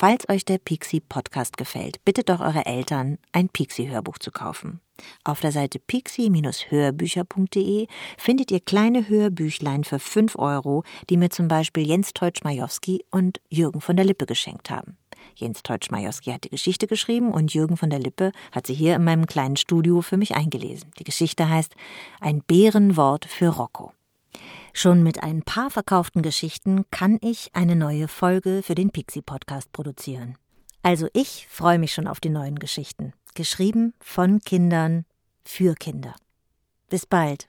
Falls euch der Pixie Podcast gefällt, bittet doch eure Eltern, ein Pixie Hörbuch zu kaufen. Auf der Seite pixie-hörbücher.de findet ihr kleine Hörbüchlein für 5 Euro, die mir zum Beispiel Jens Teutsch-Majowski und Jürgen von der Lippe geschenkt haben. Jens Teutsch-Majowski hat die Geschichte geschrieben und Jürgen von der Lippe hat sie hier in meinem kleinen Studio für mich eingelesen. Die Geschichte heißt Ein Bärenwort für Rocco. Schon mit ein paar verkauften Geschichten kann ich eine neue Folge für den Pixie Podcast produzieren. Also ich freue mich schon auf die neuen Geschichten, geschrieben von Kindern für Kinder. Bis bald.